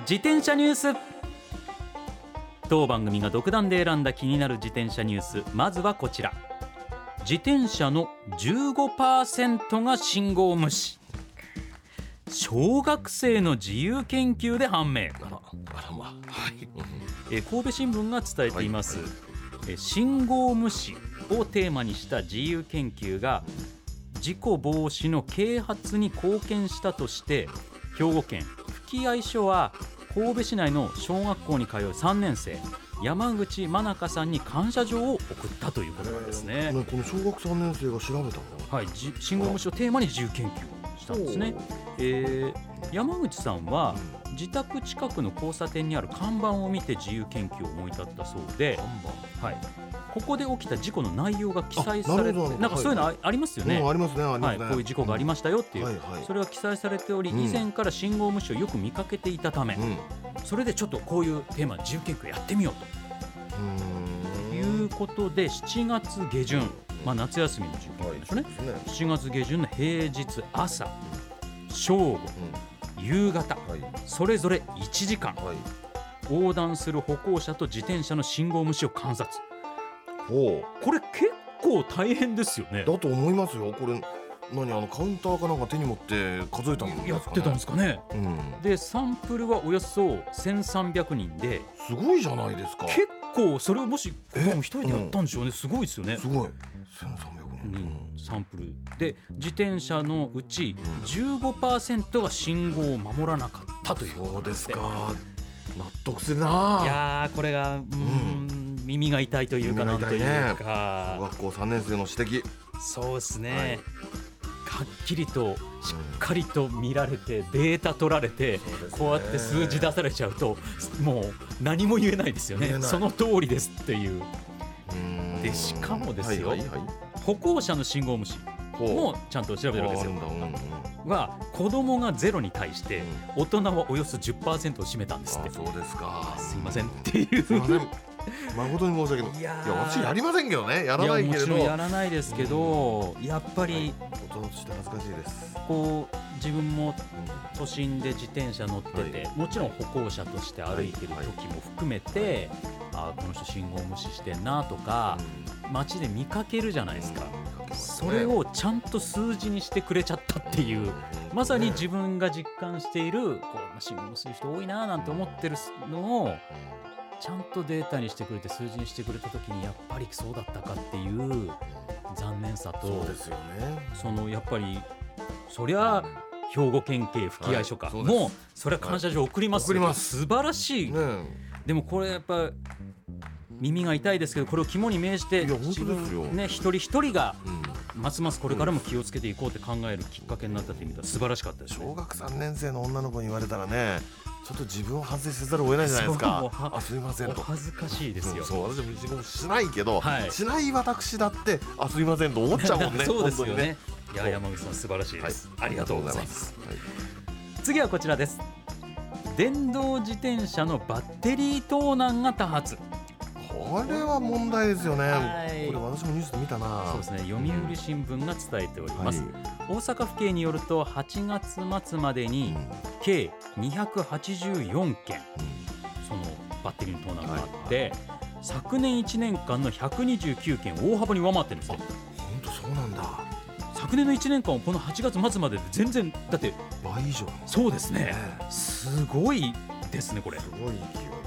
自転車ニュース。当番組が独断で選んだ気になる自転車ニュース。まずはこちら。自転車の15%が信号無視。小学生の自由研究で判明。あらあらまはい。えー神戸新聞が伝えています、えー信号無視をテーマにした自由研究が事故防止の啓発に貢献したとして兵庫県吹合署は神戸市内の小学校に通う3年生山口真中さんに感謝状を送ったということなんですね。ねこの小学3年生が調べたのは？い、じ信号無視をテーマに自由研究をしたんですね。えー山口さんは自宅近くの交差点にある看板を見て自由研究を思い立ったそうで、はい、ここで起きた事故の内容が記載されてあなんかそういうのあありますよね。うんありますねありはい、ますね。こういう事故がありましたよっていう、それが記載されており、うん。以前から信号無視をよく見かけていたため、それでちょっとこういうテーマ自由研究やってみようと。いうことで7月下旬、まあ、夏休みの自由研究でしょうね、はいです7月下旬の平日朝正午夕方それぞれ1時間はい。横断する歩行者と自転車の信号無視を観察。ほこれ結構大変ですよね。うだと思いますよ。これ何あのカウンターかなんか手に持って数えたんですかね。やってたんですかね。うん。でサンプルはおよそ1300人で。すごいじゃないですか。結構それをもしえ？一人でやったんでしょうね。すごいですよね。すごい。1300人。にサンプル。で自転車のうち15%が信号を守らなかったということそうですいか。納得するなやーこれがうーん耳が痛いというかなんというか。小学校3年生の指摘。そうですね、はい。はっきりとしっかりと見られてデータ取られてこうやって数字出されちゃうともう何も言えないですよね。その通りですっていう。うん。でしかもですよ歩行者の信号無視もちゃんと調べてるわけですよ。は子供がゼロに対して大人はおよそ10%を占めたんですって。あそうですか。すいませんっていう誠に申し訳ない。いや私やりませんけどね。やらないけれど。もちろんやらないですけど、やっぱり大人として恥ずかしいです。こう自分も都心で自転車乗ってて、はもちろん歩行者として歩いてる時も含めて、あーこの人信号無視してんなとか、街で見かけるじゃないですか、それをちゃんと数字にしてくれちゃったっていう、まさに自分が実感しているこうまあ信号無視する人多いななんて思ってるのをちゃんとデータにしてくれて数字にしてくれた時にやっぱりそうだったかっていう残念さとそうですよね。そのやっぱりそりゃ兵庫県警吹合署か、はいもうそれは感謝状送ります、送ります。素晴らしい、ねでもこれやっぱ耳が痛いですけどこれを肝に銘じてね一人一人がうん。ますますこれからも気をつけていこうって考えるきっかけになったという意味では素晴らしかったですね。小学3年生の女の子に言われたらねちょっと自分を反省せざるを得ないじゃないですか。あすいませんおと。恥ずかしいですよ、うんそう。私も自分しないけど、はい。しない私だってあすいませんと思っちゃうもんね。そうですよ本当にね。いや山口さん素晴らしいです、はい。ありがとうございます。はい。次はこちらです。電動自転車のバッテリー盗難が多発これは問題ですよね、はい。これ私もニュースで見たな。そうですね。読売新聞が伝えております、はい。大阪府警によると8月末までうん。に計284件そのバッテリーの盗難があって、昨年1年間の129件を大幅に上回ってるんですよ本当そうなんだ。昨年の1年間をこの8月末までで全然だって倍以上そうですね。ねすごいですねこれ。すごい勢い。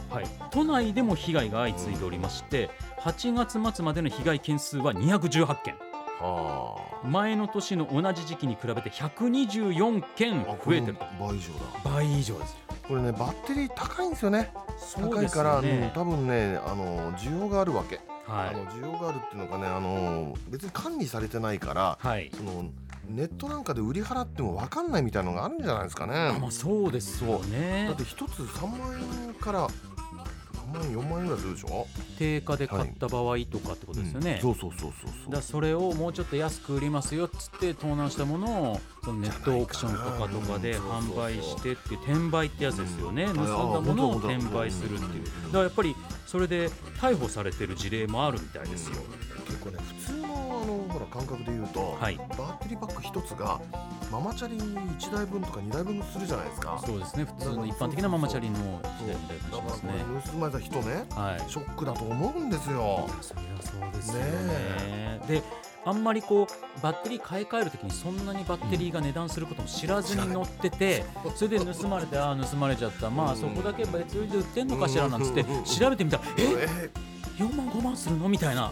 はい、都内でも被害が相次いでおりまして8月末までの被害件数は218件。は前の年の同じ時期に比べて124件あ増えてると。倍以上だ。倍以上ですこれねバッテリー高いんですよね。そうです高いから、うん多分ねあの需要があるわけ、はあの需要があるっていうのがねあの別に管理されてないからい、はい、そのネットなんかで売り払っても分かんないみたいなのがあるんじゃないですかね。あまあそうですよね。だって一つ3万円から3万円4万円ぐらいするでしょ？定価で買った場合とかってことですよね、うんそうそうそうそうそう。だからそれをもうちょっと安く売りますよっつって盗難したものをそのネットオークションとかとかで販売してっていう転売ってやつですよね、うん。盗んだものをあ転売するっていう。うんだからやっぱりそれで逮捕されてる事例もあるみたいですよ、結構ね普通の感覚で言うと、はい。バッテリーパック一つがママチャリ1台分とか2台分するじゃないですか。そうですね。普通の一般的なママチャリの時代みたいだからなしますね盗まれた人ね。はい。ショックだと思うんですよ。そりゃそうですよね。ねであんまりこうバッテリー買い替えるときにそんなにバッテリーが値段することも知らずに乗っててそれで盗まれてああ盗まれちゃった。まあそこだけ別売りで売ってんのかしらなんつって調べてみたらええ4万5万するの？みたいな。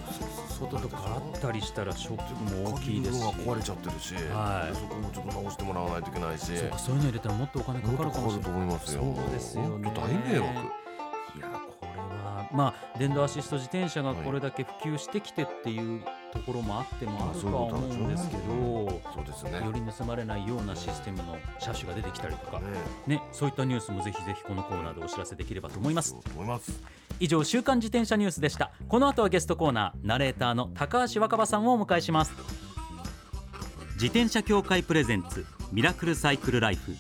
そうこととかあったりしたらショックも大きいですし。壊れちゃってるし、はい。でそこもちょっと直してもらわないといけないし。そうかそういうの入れたらもっとお金かかるかもしれない。とかかると思いますよ。そうですよね。大迷惑。いやこれはまあ電動アシスト自転車がこれだけ普及してきてっていうところもあってもあるとは思うんですけどそうですね。より盗まれないようなシステムの車種が出てきたりとかねねそういったニュースもぜひぜひこのコーナーでお知らせできればと思います。そう思います。以上週刊自転車ニュースでした。この後はゲストコーナーナレーターの高橋若葉さんをお迎えします。自転車協会プレゼンツミラクルサイクルライフ。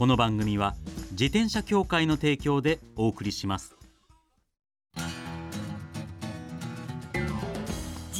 この番組は自転車協会の提供でお送りします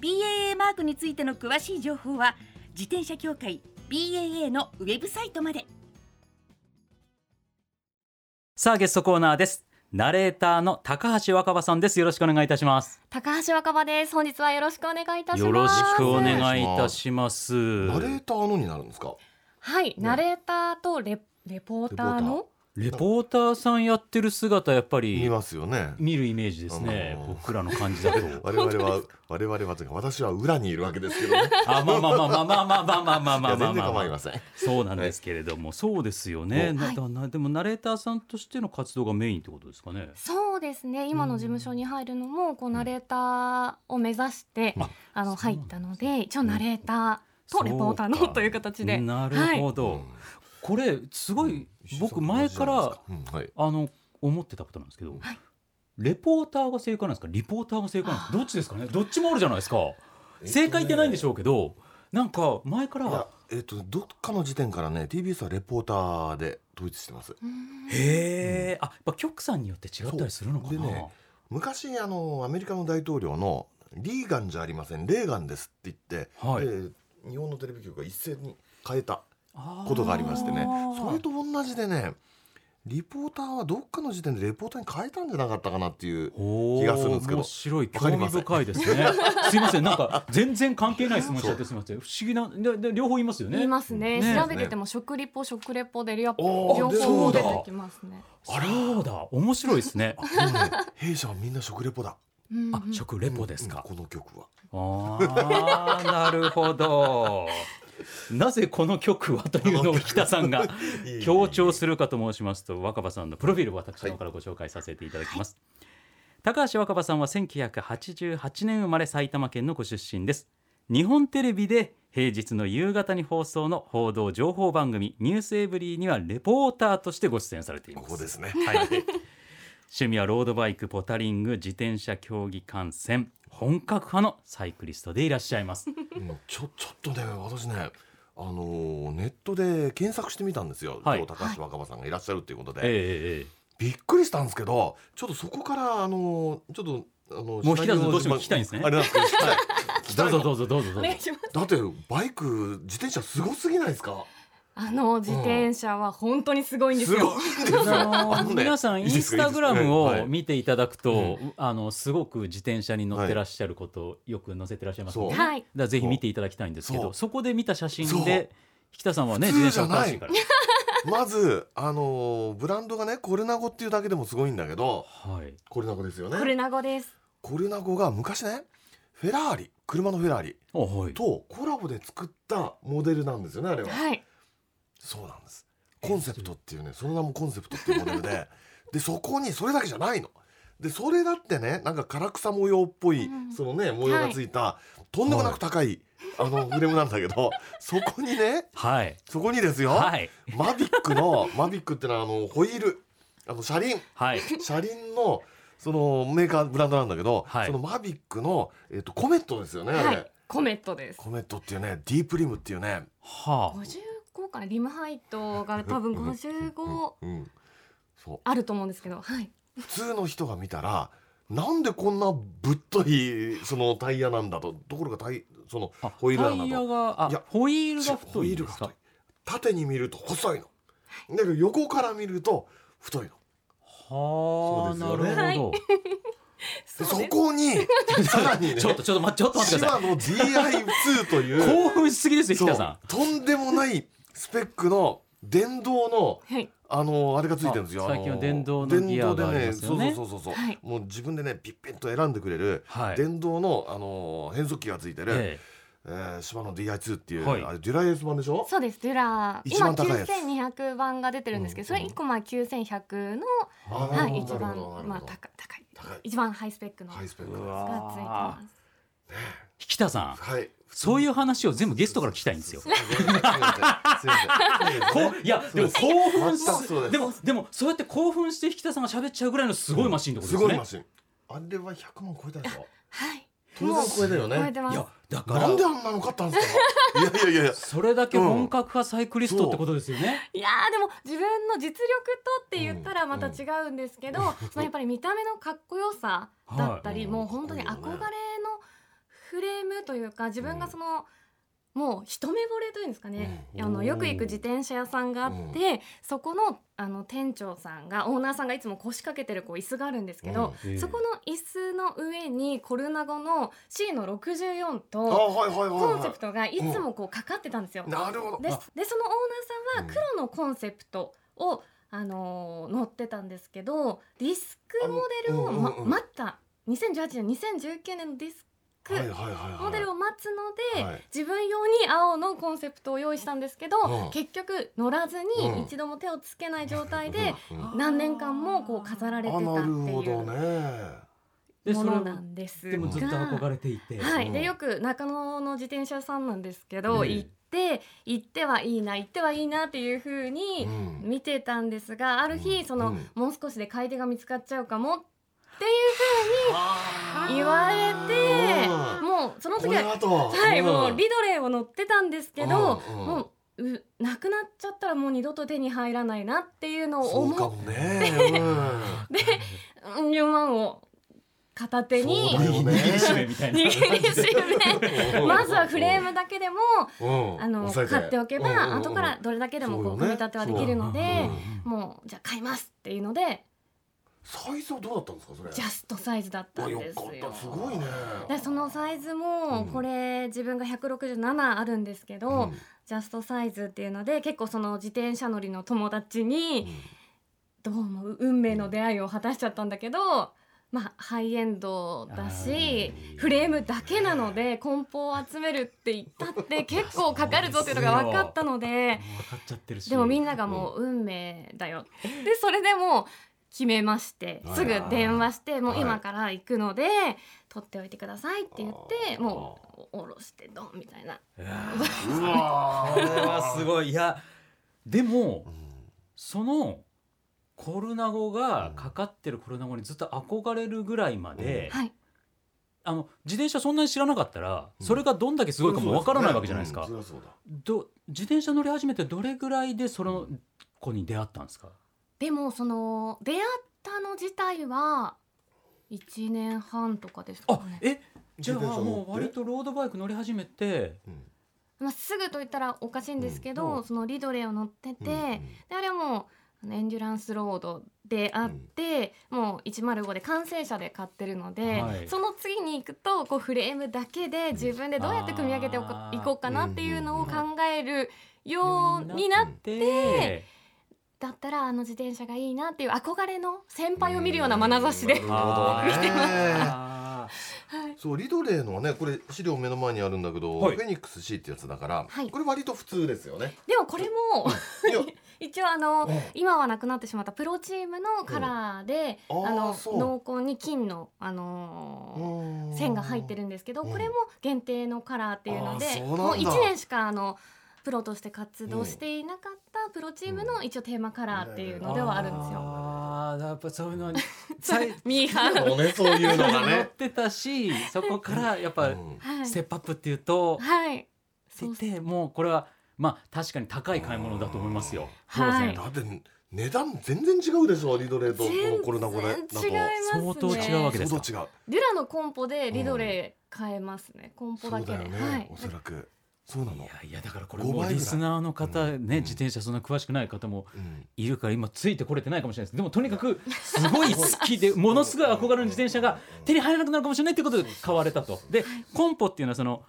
BAA マークについての詳しい情報は自転車協会 BAA のウェブサイトまで。さあゲストコーナーです。ナレーターの高橋若葉さんです。よろしくお願いいたします。高橋若葉です。本日はよろしくお願いいたします。よろしくお願いいたします。ナレーターのになるんですか？はい、ナレーターとレレポーターの？レポーターさんやってる姿やっぱり見ますよね。見るイメージですね、あのー。僕らの感じだと。我々は我々はというか私は裏にいるわけですけどね。あまあまあまあまあまあまあまあまあまあまあ。まあまあ構いません。そうなんですけれども、そうですよね、はい。でもナレーターさんとしての活動がメインってことですかね。そうですね。今の事務所に入るのもこうナレーターを目指してああの入ったので、一応ナレーターとレポーターのという形で。なるほど、うんこれすごい僕前からうんはい。あの思ってたことなんですけど、はい。レポーターが正解なんですか？リポーターが正解なんですか？どっちですかね？どっちもあるじゃないですか。正解ってないんでしょうけどなんか前からえっとどっかの時点からね TBS はレポーターで統一してます。うん。へえ、あやっぱ局さんによって違ったりするのかな、ね昔あのアメリカの大統領のリーガンじゃありませんレーガンですって言って、はい。で日本のテレビ局が一斉に変えたことがありましてね。それと同じでねリポーターはどっかの時点でレポーターに変えたんじゃなかったかなっていう気がするんですけど。面白い興味深いですね。すいませんなんか全然関係ない質問しちゃってすみません。不思議なでで両方言いますよね。言いますね。ね。調べてても食リポ食レポで両おー両で方出そうだてきますね。そうだ。面白いですね。弊社はみんな食レポだ。うん。あ食レポですか、うんこの曲は。あーなるほどなぜこの曲はというのを北さんが 強調するかと申しますと若葉さんのプロフィールを私の方からご紹介させていただきます、高橋若葉さんは1988年生まれ埼玉県のご出身です。日本テレビで平日の夕方に放送の報道情報番組「ニュースエブリー」にはレポーターとしてご出演されています。ここですね。はい、趣味はロードバイクポタリング自転車競技観戦本格派のサイクリストでいらっしゃいます。うん。ちょちょっとね私ねあのーネットで検索してみたんですよ、はい。高橋若葉さんがいらっしゃるっていうことで、ええええびっくりしたんですけどちょっとそこからあのーちょっとあのもう引田さんどうしても聞きたいんですね。あれなんです。けど、はい。どうぞどうぞどうぞどうぞ。だってバイク自転車すごすぎないですか？あの自転車は本当にすごいんですすよ。皆さんインスタグラムを見ていただくと、うんあのすごく自転車に乗ってらっしゃることをよく載せてらっしゃいますよね。そう。はい。だからぜひ見ていただきたいんですけどそこで見た写真で引田さんはね自転車お詳しいから。まずあのーブランドがねコルナゴっていうだけでもすごいんだけどはい。コルナゴですよね。これ名護です。コルナゴが昔ねフェラーリ車のフェラーリおはい。とコラボで作ったモデルなんですよねあれは、はいそうなんです。コンセプトっていうねその名もコンセプトっていうモデルで でそこにそれだけじゃないの。でそれだってねなんか唐草模様っぽい、うん。そのね模様がついた、とんでもなく高い、あのフレームなんだけど そこにねはい。そこにですよ、はい。マビックのマビックってのはあのホイールあの車輪。はい。車輪のそのメーカーブランドなんだけど、はい。そのマビックの、えっとコメットですよねコメットです。コメットっていうねディープリムっていうね、はあ。55かなリムハイトが多分55うん、そう。あると思うんですけどはい。普通の人が見たらなんでこんなぶっといそのタイヤなんだとところがタイそのあホイールなんだタイヤとがあいやホイールが太ホイい。縦に見ると細いの。だけど横から見ると太いの。はあ、なるほど。で そこにさらにね ちょっとちょっと待ちょっと待ってくださ島の DI2 といい。興奮しすぎですよ、そう引田さん。とんでもないスペックの電動のはい。あのあれがついてるんですよ。あ最近は電動のギアがあり電動でね、そうますよねそうそうそう、はい。もう自分でねピッピッと選んでくれるはい。電動のあの変速機がついてる、ええ。ー、島の DI2 っていう、はい。あれデュライエース版でしょ？そうです。デュラ一今番高いやつ。9200番が出てるんですけどそれうん。1個前9100のあなるほどはい一番まあ高高い。高い。一番ハイスペックのがハイスペックうがわついてます引田さん。はい。そういう話を全部ゲストから聞きたいんですよ。すいやでも興奮でもでもそうやって興奮して引田さんが喋っちゃうぐらいのすごいマシンってことですね。すごいマシン。あれは100万超えたでしょ？はい当然超えたよね。超えてますいやだからなんであんなの買ったんですか？いやいやいや。それだけ本格派サイクリストってことですよね。いやーでも自分の実力とって言ったらまた違うんですけど、そのやっぱり見た目のかっこよさだったり、はいもう本当に憧れのフレームというか自分がその、もう一目惚れというんですかね、うん。あのよく行く自転車屋さんがあって、そこのあの店長さんがオーナーさんがいつも腰掛けてるこう椅子があるんですけど、うん。そこの椅子の上にコルナゴの C の64あと。コンセプトがいつもこうかかってたんですよ。なるほど。でそのオーナーさんは黒のコンセプトを、あのー乗ってたんですけどディスクモデルを、ま待った。2018年2019年のディスクはいはいはいはい。モデルを待つので、はい。自分用に青のコンセプトを用意したんですけど、うん。結局乗らずうん。に一度も手をつけない状態で何年間もこう飾られてたあってなるほどいうね。もでそれをのなんですでもずっと憧が。れていて。はい、うん。でよく中野の自転車屋さんなんですけど、うん。行って行ってはいいな行ってはいいなっていう風にうん。見てたんですがある日、うん。その、うんもう少しで買い手が見つかっちゃうかもっていう言われてうんもうそのこ時ははい、ん。もうリドレーを乗ってたんですけど、もううなくなっちゃったらもう二度と手に入らないなっていうのを思もね。うん。4万を片手に 握りしめ まずはフレームだけでもうん。あの買っておけば、後からどれだけでもこう組み立てはできるので、もうじゃあ買いますっていうのでサイズはどうだったんですかそれ？ジャストサイズだったんよですよ。すごいね。でそのサイズうんもこれ自分が167あるんですけど、うんジャストサイズっていうので結構その自転車乗りの友達にどうも運命の出会いを果たしちゃったんだけど、まあハイエンドだしフレームだけなので梱包を集めるって言ったって 結構かかるぞっていうのが分かったので分かっちゃってるし。でもみんながもう運命だよでそれでもう決めましてはい。すぐ電話してもうはい今から行くので取っておいてくださいって言ってもう下ろしてドンみたいな。うわー。これはすごい。いやでもうん。そのコルナゴがかかってるコルナゴにずっと憧れるぐらいまで、はい。あの自転車そんなに知らなかったら、それがどんだけすごいかもわからないわけじゃないですか、うん。そりゃそう。だど自転車乗り始めてどれぐらいでその子に出会ったんですか？でもその出会ったの自体は1年半とかですかあねえじゃあもう割とロードバイク乗り始めてうん。まあ、すぐと言ったらおかしいんですけど、うん。そのリドレーを乗ってて、うんうんであれはもうエンデュランスロードであって、もう105で完成車で買ってるので、はい。その次に行くとこうフレームだけで自分でどうやって組み上げていこうかなっていうのを考えるようになっでだったらあの自転車がいいなっていう憧れの先輩を見るような眼差しで、見てます。あはい。そうリドレーのはねこれ資料目の前にあるんだけど、はい。フェニックス C ってやつだから、はい。これ割と普通ですよね。でもこれも 一応あの、うん。今はなくなってしまったプロチームのカラーで、うん。あーあの濃紺に金の、あのー線が入ってるんですけど、うん。これも限定のカラーっていうのでもう1年しかあのプロとして活動していなかったプロチームの一応テーマカラーっていうのではあるんですよ。あーやっぱそういうのに 最ミーハー。そうねそういうのが 乗っね。てたしそこからやっぱステップアップっていうと、はい。ついてもうこれはまあ確かに高い買い物だと思いますよ。当然、はいだって値段全然違うでしょリドレーとこのコロナ後でだとね。相当違うわけですか？相当違う。デュラのコンポでリドレー買えますね、コンポだけで、そうだよね、はい。おそらくそうなの？い。やいやだからこれ5倍ぐらい？もうリスナーの方ね、うん。自転車そんな詳しくない方もうん。いるから今ついてこれてないかもしれないです。でもとにかくすごい好きで ものすごい憧れの自転車が手に入らなくなるかもしれないっていうことで買われたと。でコンポっていうのはその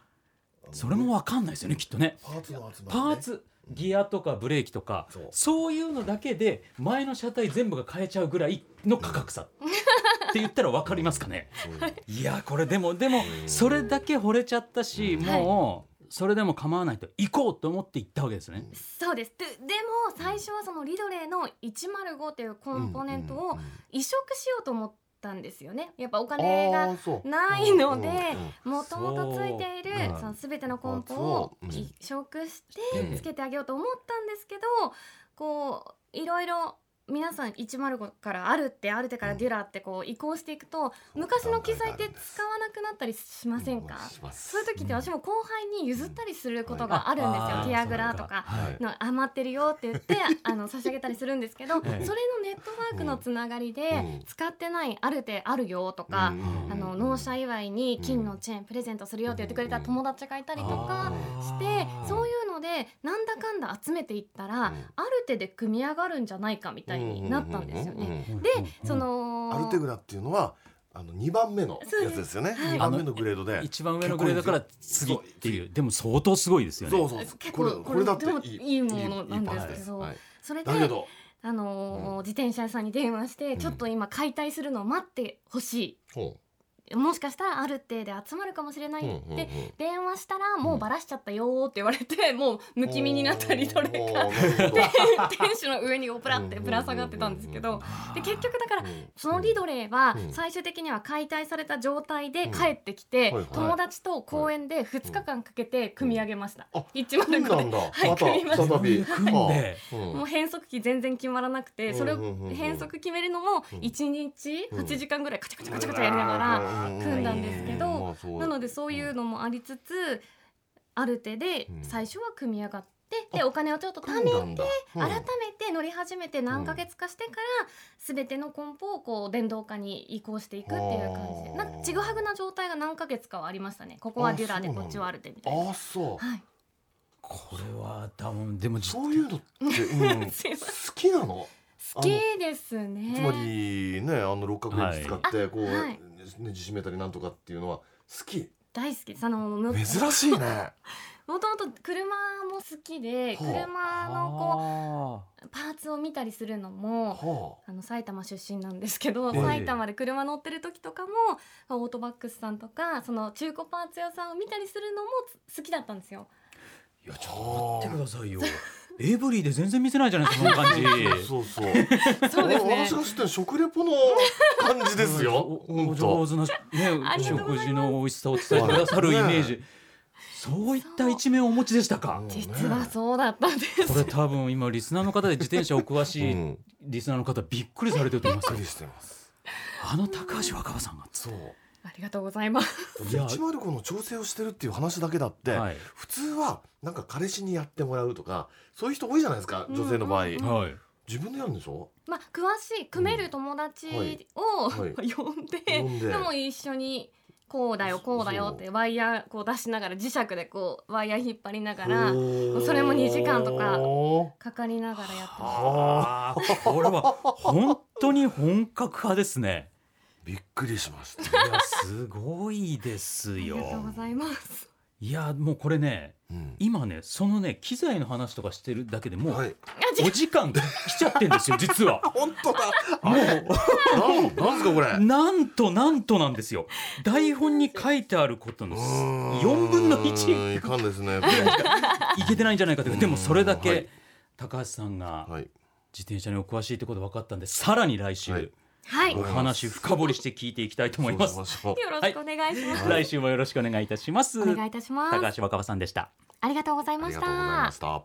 それも分かんないですよねきっとね。パーツの集まパり、ね、ーツギアとかブレーキとかそうそういうのだけで前の車体全部が変えちゃうぐらいの価格差。って言ったら分かりますかね？いういやこれでもでもうん。それだけ惚れちゃったしん。もうそれでも構わないと行こうと思って行ったわけですね。そうです。ででも最初はそのリドレーの105っていうコンポーネントを移植しようと思ったんですよね。やっぱお金がないのでもともとついているその全てのコンポをうん。移植しうんてつけてあげようと思ったんですけどこういろいろ皆さん105からあるってあるってからデュラってこう移行していくと昔の機材って使わなくなったりしませんか？そういう時って私も後輩に譲ったりすることがあるんですよ、ティアグラとか。はい。の余ってるよって言って あの差し上げたりするんですけど、ええそれのネットワークのつながりで、うん。使ってないある手あるよとか、うん。あの納車祝いに金のチェーンプレゼントするよって言ってくれた友達がいたりとかして、そういうのでなんだかんだ集めていったら、うんある手で組み上がるんじゃないかみたいになったんですよね。うんでそのアルテグラっていうのはあの2番目のやつですよねそうです2番目のグレードで一番上のグレードから次っていうでも相当すごいですよね。そうそう結これ構これだっていいいいものなんですけどはいそれであのー自転車屋さんに電話して、んちょっと今解体するのを待ってほしほいもしかしたらある程度集まるかもしれないうんうんうん。って電話したらもうバラしちゃったよーって言われてもうむき身になったりどれかおー なるほど。天使の上にこうプラってぶら下がってたんですけどで結局だからうん。そのリドレーはうん。最終的には解体された状態で帰ってきて、友達と公園で2日間かけて組み上げました、あ105そうなでんだ。はいまた組みました。再び。組んでうん。もう変速機全然決まらなくてそれを変速決めるのもうん。1日うん。8時間ぐらいカチャカチャカチャカチャやりながら組んだんですけどなのでそういうのもありつつある手でうん。最初は組み上がってでお金をちょっと貯め組んだんだ。うん。改めて乗り始めて何ヶ月かしてから全ての梱包をこう電動化に移行していくっていう感じなんかちぐはぐな状態が何ヶ月かはありましたね。ここはデュラでこっちはアルテみたいな。あそう。はい、これは多分でも実そういうのってう ん。好きなの？好きですね。つまりねあの六角レンチ使ってこうはいねじ締めたりなんとかっていうのは好き。大好き。ですあのむ珍しいね。もともと車も好きで車のこあ。うパーツを見たりするのもはあの埼玉出身なんですけど、ええ。埼玉で車乗ってる時とかもオートバックスさんとかその中古パーツ屋さんを見たりするのもつ好きだったんですよ。ーいやちょっと待ってくださいよ エブリィで全然見せないじゃないですか その感じ。あそうそう。そうですね。私が知ってる食レポの感じですよ。おお本当。上手なね食事の美味しさを伝えてくださるイメージそういった一面をお持ちでしたか。実はそうだったんです。これ多分今リスナーの方で自転車お詳しい うん。リスナーの方びっくりされてると思います。あの高橋若葉さんが。そうありがとうございます。いや105の調整をしてるっていう話だけだって、はい。普通はなんか彼氏にやってもらうとかそういう人多いじゃないですか女性の場合、うんうんはい。自分でやるんでしょ？まあ詳しい組める友達を、はい。はい。呼んで、呼んで。でも一緒にこうだよこうだよってワイヤーこう出しながら磁石でこうワイヤー引っ張りながらそれも2時間とかかかりながらやってます。ああこれは本当に本格派ですねびっくりしました。いやすごいですありよがとうございます。いやもうこれねうん。今ねそのね機材の話とかしてるだけでもう、はい。お時間来ちゃってんですよ実は。本当だ。もう。なんなんすかこれ？なんとなんとなんですよ。台本に書いてあることの4分のうー1んいかんですね。いけてないんじゃないかと。いうかでもそれだけ、はい。高橋さんがはい。自転車にお詳しいってこと分かったんでさらに来週、はいはい、お話深掘りして聞いていきたいと思います。よろしくお願いします。来週もよろしくお願いいたします。お願いいたします。高橋若葉さんでした。ありがとうございましありがとうございまたし。た。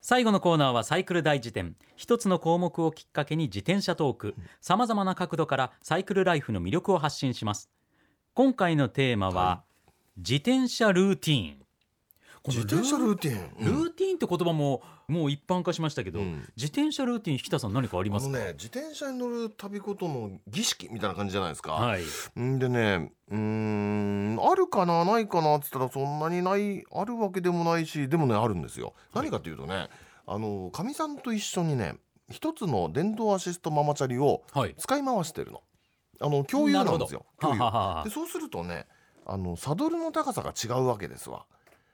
最後のコーナーはサイクル大辞典。一つの項目をきっかけに自転車トーク。さまざまな角度からサイクルライフの魅力を発信します。今回のテーマは、は自転車ルーティーン自転車ルーティン。ルーティーンって言葉ももう一般化しましたけど、うん。自転車ルーティーン引田さん何かありますか？あのね自転車に乗る旅ごとの儀式みたいな感じじゃないですか、はい。んでねうーんあるかなないかなっつったらそんなにないあるわけでもないしでもねあるんですよ。何かというとねあのかみさんと一緒にね一つの電動アシストママチャリをはい。使い回してるの。あの共有なんですよ。共有。はははは。でそうするとねあのサドルの高さが違うわけですわ。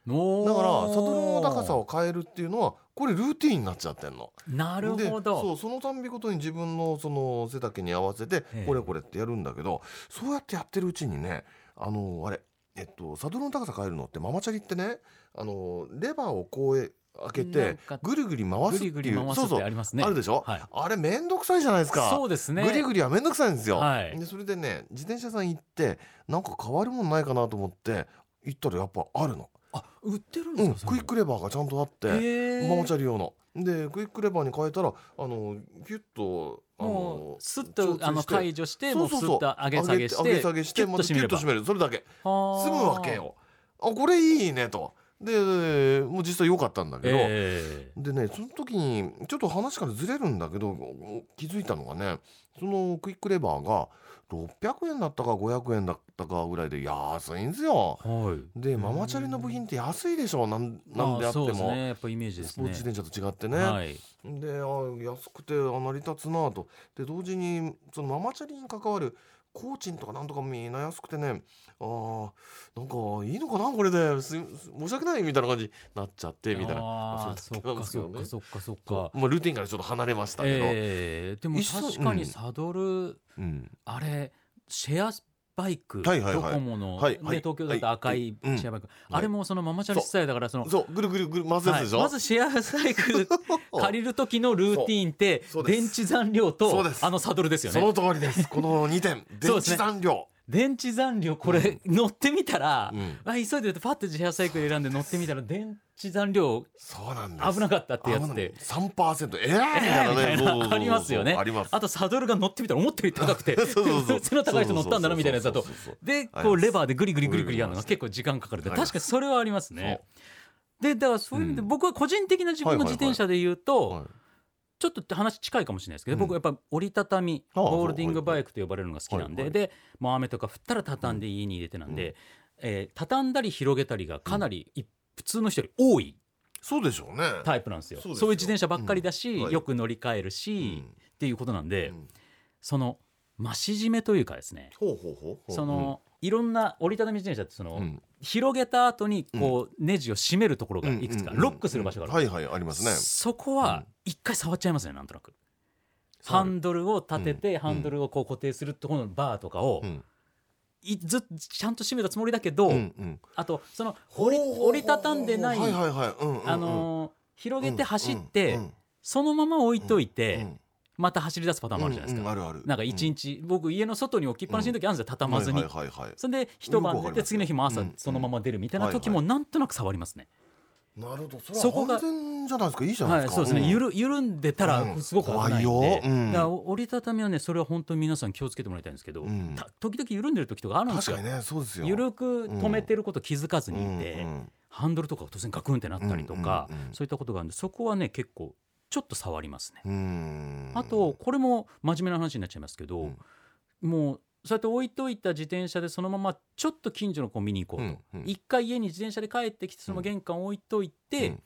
だからサドルの高さを変えるっていうのはこれルーティーンになっちゃってんの。なるほでそどうそのたんびごとに自分のその背丈に合わせてええ。これこれってやるんだけどそうやってやってるうちにねあのあれえっとサドルの高さ変えるのってママチャリってねあのレバーをこう開けてかぐるぐり回すっていうぐりぐり回すってそうそうありますね。あるでしょ、はい。あれめんどくさいじゃないですか。そうですね。ぐりぐりはめんどくさいんですよ、はい。でそれでね自転車さん行ってなんか変わるもんないかなと思って行ったらやっぱあるの、あ売ってるんうん、ですか、クイックレバーがちゃんとあって、ママチャリ用の。でクイックレバーに変えたらあのギュッとあものうスッとあの解除してそうそうそう。と上げ下げして上げ下げしてキュッと締めれば。またキュッと締める。それだけ。済むわけよあこれいいねとでもう実際良かったんだけど、えでねその時にちょっと話からずれるんだけど気づいたのがねそのクイックレバーが600円だったか500円だったかぐらいで安いんですよ。ーはい。でママチャリの部品って安いでしょなんなんであってそうですも、ね。やっぱイメージですね。スポーツ自転車と違ってね。はい。であ安くてあ成り立つなと。で同時にそのママチャリに関わる工賃とかなんとかもみんな安くてね。あーなんかいいのかなこれで。す申し訳ないみたいな感じになっちゃってみたいな。あーそっかですよね。そっかそっかそっかまあ、ルーティンからちょっと離れましたけど、えーでも確かにうんサドルうん、あれシェアバイク、はいはいはい。ドコモの、はいはい。ね、東京だと赤いはい。シェアバイク、うん。あれもそのママチャリスタイルだからそのそうぐるぐるぐる回すやつでしょ、はい。まずシェアバイク 借りる時のルーティーンって電池残量そとあのサドルですよそねの通りです。この2点。電池残量、電池残量これ乗ってみたら、うん。あ急いでパッとシェアサイクル選んで乗ってみたら電池残量そうなんです。危なかったってやつで。三パーセント。えらいみたいな。ありますよね。あります。あとサドルが乗ってみたら思ったより高くて 背の高い人乗ったんだなみたいなやつだとでこうレバーでグリグリグリグリやるのが結構時間かかるんで確かにそれはありますね。でだからそういう意味でうん。僕は個人的な自分の自転車で言うはい。とちょっと話近いかもしれないですけどうん。僕やっぱ折りたたみああホールディングバイクと呼ばれるのが好きなんはいはいででもう雨とか降ったら畳んで家に入れてなんでえー畳んだり広げたりがかなりい普通の人より多いそうでしょうね。タイプなんですよ。そういう自転車ばっかりだしうん。はい。よく乗り換えるしうん。っていうことなんでうん。その増し締めというかですねほうほうほうそのいろんな折りたたみ自転車ってその、うん広げた後にこうネジを締めるところがいくつかロックする場所がある、はいはいありますね。そこは一回触っちゃいますねなんとなく。ハンドルを立てて、うん。ハンドルをこう固定するところのバーとかを、うん。いずちゃんと締めたつもりだけど、うんうん。あとその折り折りたたんでない、広げて走って、うんうん。そのまま置いといて、うんまた走り出すパターンもあるじゃないですか、うんうんあるある。なんか一日、僕家の外に置きっぱなしの時あるんですよ畳まずに、はいはいはいはい。それで一晩寝て次の日も朝うんそのまま出るみたいな時もはいなんとなく触りますね、なるほど。そこが安全然じゃないですか。いいじゃないはい、ですか、そうですね、ん。ゆる緩んでたうん。らすごく危ないんで、うん。だから折りたたみはねそれは本当に皆さん気をつけてもらいたいんですけど、うん。た時々緩んでる時とかあるんですよ。確かにねそうですよ。緩く止めてること気づかずにいて、うんうんハンドルとかが突然ガクンってなったりとか、うんうんうん。そういったことがあるんでそこはね結構ちょっと触りますね。うん。あとこれも真面目な話になっちゃいますけど、うん。もうそうやって置いといた自転車でそのままちょっと近所のコンビニ行こうと、うんうん。一回家に自転車で帰ってきてその玄関置いといて、うん。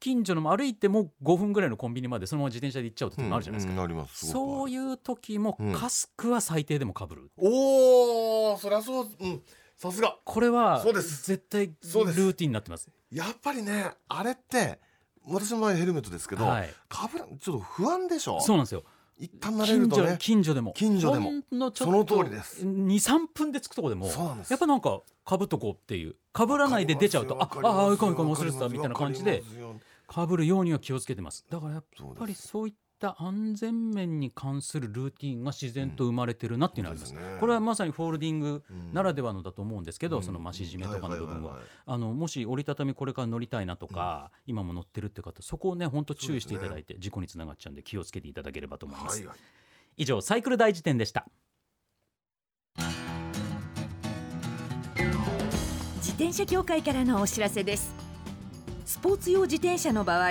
近所の歩いても5分ぐらいのコンビニまでそのまま自転車で行っちゃうっていうのもあるじゃないですか、うんうんありますそういう時もうん。カスクは最低でもかぶる、おおそりゃそううん。さすが。これはそうです。絶対ルーティンになってます。やっぱりねあれって私の場合ヘルメットですけど、はい。かぶらちょっと不安でしょ？そうなんですよ。一旦慣れる近所とね近所でも。近所でも。のちょっそのと通りです。23分で着くとこでもやっぱなんかかぶっとこうっていう。かぶらないで出ちゃうとあああいかんいかん忘れてたみたいな感じでわかぶるようには気をつけてます。だからやっぱりそういった安全面に関するルーティンが自然と生まれてるなっていうのはあります,、そうですね。これはまさにフォールディングうんならではのだと思うんですけど、うん。その増し締めとかの部分は,、もし折りたたみこれから乗りたいなとか、今も乗ってるって方そこをね本当注意していただいて、事故につながっちゃうんで気をつけていただければと思います、はいはい。以上サイクル大辞典でした。自転車協会からのお知らせです。スポーツ用自転車の場合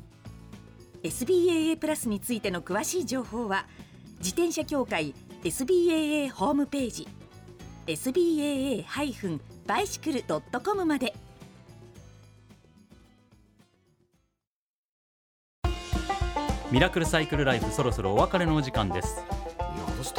SBAA プラスについての詳しい情報は自転車協会 SBAA ホームページ SBAA-bicycle.com まで。ミラクルサイクルライフそろそろお別れのお時間です。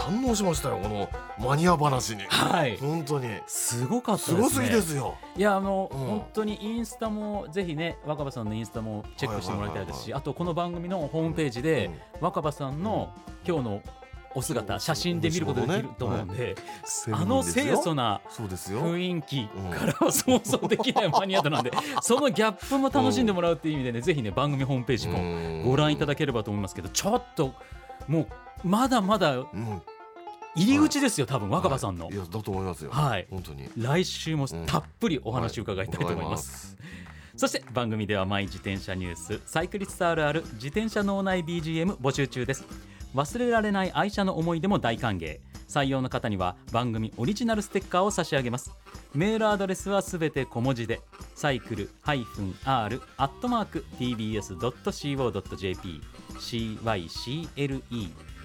堪能しましたよこのマニア話に。はい。本当に。すごかったですね。すごすぎですよ。いやあの、うん。本当にインスタもぜひね若葉さんのインスタもチェックしてもらいたいですし、あとこの番組のホームページで、若葉さんの今日のお姿、写真で見ることができると思うんで、あの清楚な雰囲気からは想像できないマニアットなんで、そのギャップも楽しんでもらうっていう意味でね、ぜひね番組ホームページもご覧いただければと思いますけど、ちょっともうまだまだうん入り口ですよ、多分若葉さんの。い。やだと思いますよ。はい。本当に。来週もたっぷりお話を伺いたいと思います。そして番組ではマイ自転車ニュースサイクリストあるある自転車脳内 BGM 募集中です。忘れられない愛車の思い出も大歓迎。採用の方には番組オリジナルステッカーを差し上げます。メールアドレスはすべて小文字でサイクル -r アットマーク tbs.co.jp cycle